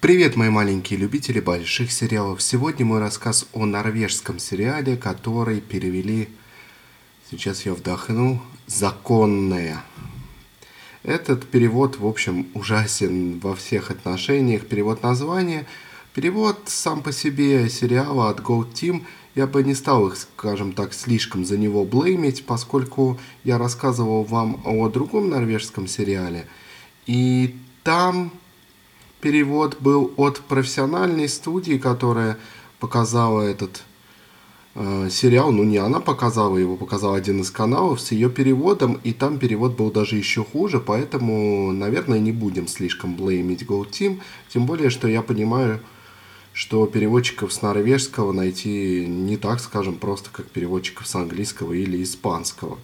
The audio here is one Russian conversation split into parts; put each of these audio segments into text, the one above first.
Привет, мои маленькие любители больших сериалов. Сегодня мой рассказ о норвежском сериале, который перевели, сейчас я вдохну, «Законная». Этот перевод, в общем, ужасен во всех отношениях. Перевод названия, перевод сам по себе сериала от Goat Team. Я бы не стал их, скажем так, слишком за него блеймить, поскольку я рассказывал вам о другом норвежском сериале. И там перевод был от профессиональной студии, которая показала этот э, сериал. Ну, не она показала его, показал один из каналов с ее переводом, и там перевод был даже еще хуже, поэтому, наверное, не будем слишком блеймить Go Team, тем более, что я понимаю, что переводчиков с норвежского найти не так, скажем, просто, как переводчиков с английского или испанского.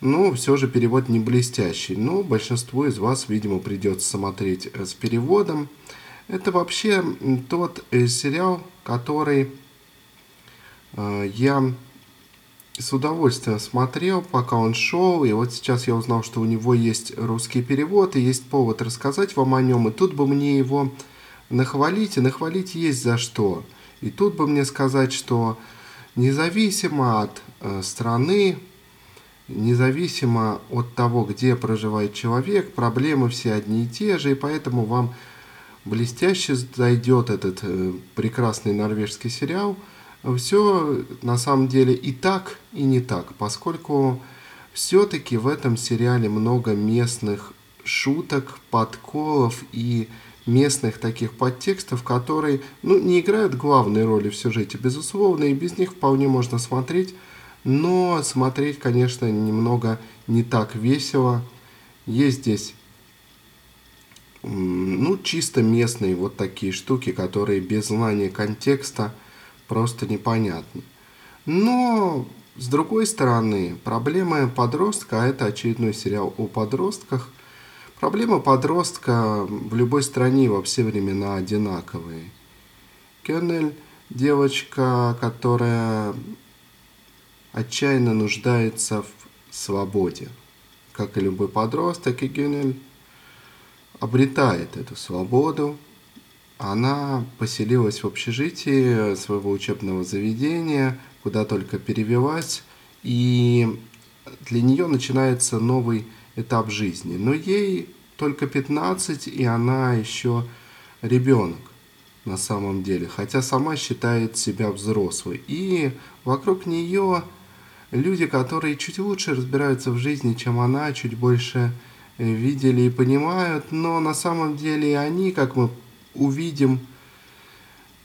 Ну, все же перевод не блестящий. Но большинству из вас, видимо, придется смотреть э, с переводом. Это вообще тот э, сериал, который э, я с удовольствием смотрел, пока он шел. И вот сейчас я узнал, что у него есть русский перевод, и есть повод рассказать вам о нем. И тут бы мне его нахвалить, и нахвалить есть за что. И тут бы мне сказать, что независимо от страны, независимо от того, где проживает человек, проблемы все одни и те же, и поэтому вам блестяще зайдет этот э, прекрасный норвежский сериал. Все на самом деле и так, и не так, поскольку все-таки в этом сериале много местных шуток, подколов и местных таких подтекстов, которые ну, не играют главной роли в сюжете, безусловно, и без них вполне можно смотреть но смотреть, конечно, немного не так весело. Есть здесь ну, чисто местные вот такие штуки, которые без знания контекста просто непонятны. Но, с другой стороны, проблема подростка, а это очередной сериал о подростках, проблема подростка в любой стране во все времена одинаковые. Кеннель, девочка, которая отчаянно нуждается в свободе. Как и любой подросток, и Гюнель обретает эту свободу. Она поселилась в общежитии своего учебного заведения, куда только перевелась, и для нее начинается новый этап жизни. Но ей только 15, и она еще ребенок на самом деле, хотя сама считает себя взрослой. И вокруг нее люди, которые чуть лучше разбираются в жизни, чем она, чуть больше э, видели и понимают, но на самом деле они, как мы увидим,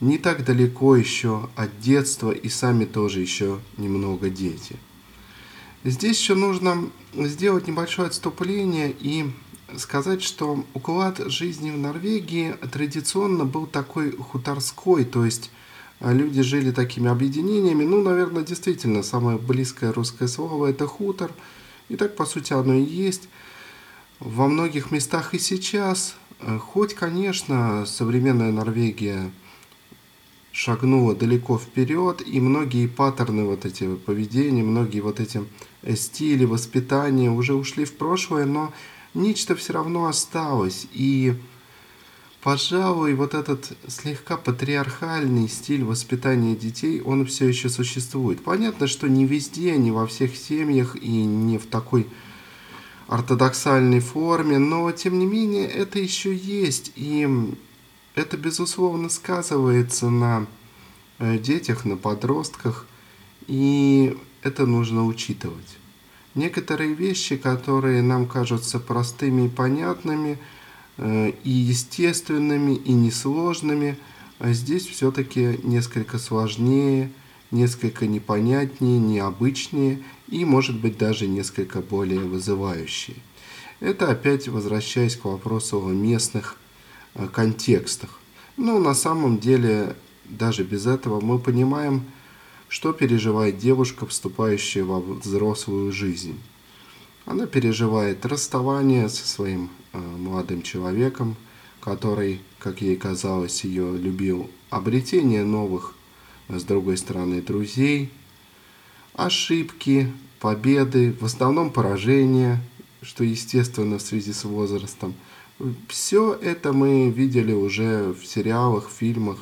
не так далеко еще от детства и сами тоже еще немного дети. Здесь еще нужно сделать небольшое отступление и сказать, что уклад жизни в Норвегии традиционно был такой хуторской, то есть люди жили такими объединениями. Ну, наверное, действительно, самое близкое русское слово – это хутор. И так, по сути, оно и есть. Во многих местах и сейчас, э, хоть, конечно, современная Норвегия шагнула далеко вперед, и многие паттерны вот эти поведения, многие вот эти э, стили воспитания уже ушли в прошлое, но нечто все равно осталось. И Пожалуй, вот этот слегка патриархальный стиль воспитания детей, он все еще существует. Понятно, что не везде, не во всех семьях и не в такой ортодоксальной форме, но тем не менее это еще есть. И это, безусловно, сказывается на э, детях, на подростках, и это нужно учитывать. Некоторые вещи, которые нам кажутся простыми и понятными – и естественными, и несложными, а здесь все-таки несколько сложнее, несколько непонятнее, необычнее и, может быть, даже несколько более вызывающие. Это опять возвращаясь к вопросу о местных э, контекстах. Но на самом деле, даже без этого мы понимаем, что переживает девушка, вступающая во взрослую жизнь. Она переживает расставание со своим э, молодым человеком, который, как ей казалось, ее любил, обретение новых, с другой стороны, друзей, ошибки, победы, в основном поражения, что естественно в связи с возрастом, Все это мы видели уже в сериалах, фильмах,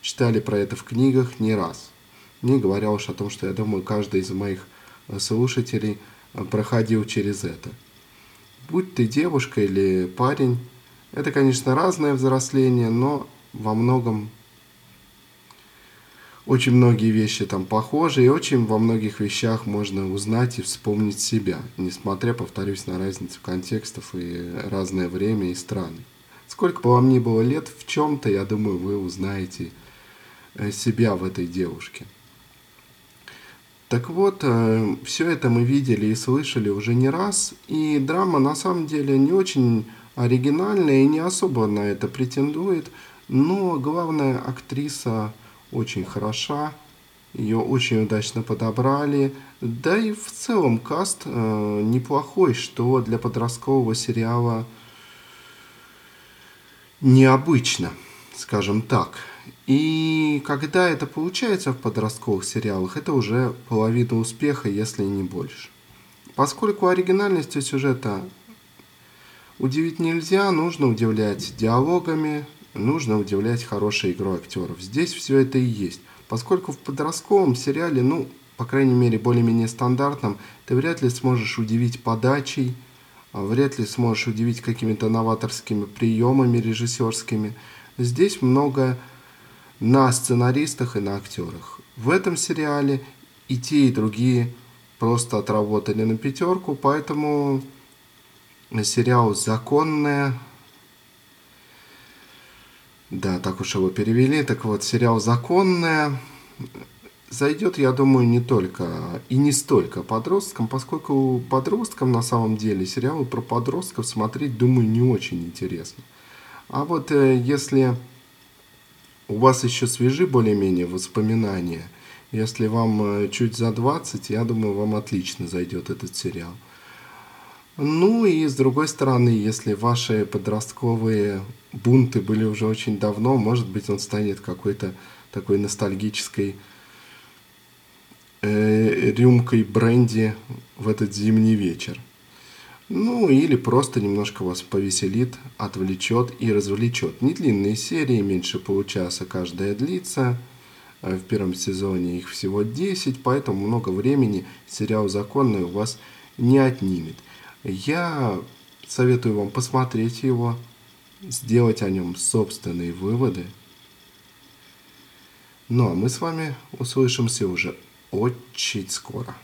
читали про это в книгах не раз. Не говоря уж о том, что я думаю, каждый из моих слушателей проходил через это. Будь ты девушка или парень, это, конечно, разное взросление, но во многом очень многие вещи там похожи, и очень во многих вещах можно узнать и вспомнить себя, несмотря, повторюсь, на разницу контекстов и разное время и страны. Сколько бы вам ни было лет, в чем-то, я думаю, вы узнаете э, себя в этой девушке. Так вот, э, все это мы видели и слышали уже не раз, и драма на самом деле не очень оригинальная и не особо на это претендует, но главная актриса очень хороша, ее очень удачно подобрали, да и в целом каст э, неплохой, что для подросткового сериала необычно, скажем так. И когда это получается в подростковых сериалах, это уже половина успеха, если не больше. Поскольку оригинальности сюжета удивить нельзя, нужно удивлять диалогами, нужно удивлять хорошей игрой актеров. Здесь все это и есть. Поскольку в подростковом сериале, ну, по крайней мере, более-менее стандартном, ты вряд ли сможешь удивить подачей, а вряд ли сможешь удивить какими-то новаторскими приемами режиссерскими. Здесь много на сценаристах и на актерах. В этом сериале и те, и другие просто отработали на пятерку, поэтому сериал «Законная» Да, так уж его перевели. Так вот, сериал «Законная» зайдет, я думаю, не только и не столько подросткам, поскольку подросткам на самом деле сериалы про подростков смотреть, думаю, не очень интересно. А вот э, если у вас еще свежи более-менее воспоминания, если вам э, чуть за 20, я думаю, вам отлично зайдет этот сериал. Ну и с другой стороны, если ваши подростковые бунты были уже очень давно, может быть, он станет какой-то такой ностальгической э, рюмкой бренди в этот зимний вечер. Ну, или просто немножко вас повеселит, отвлечет и развлечет. Не длинные серии, меньше получаса каждая длится. Э, в первом сезоне их всего 10, поэтому много времени сериал «Законный» у вас не отнимет. Я советую вам посмотреть его, сделать о нем собственные выводы. Ну а мы с вами услышимся уже очень скоро.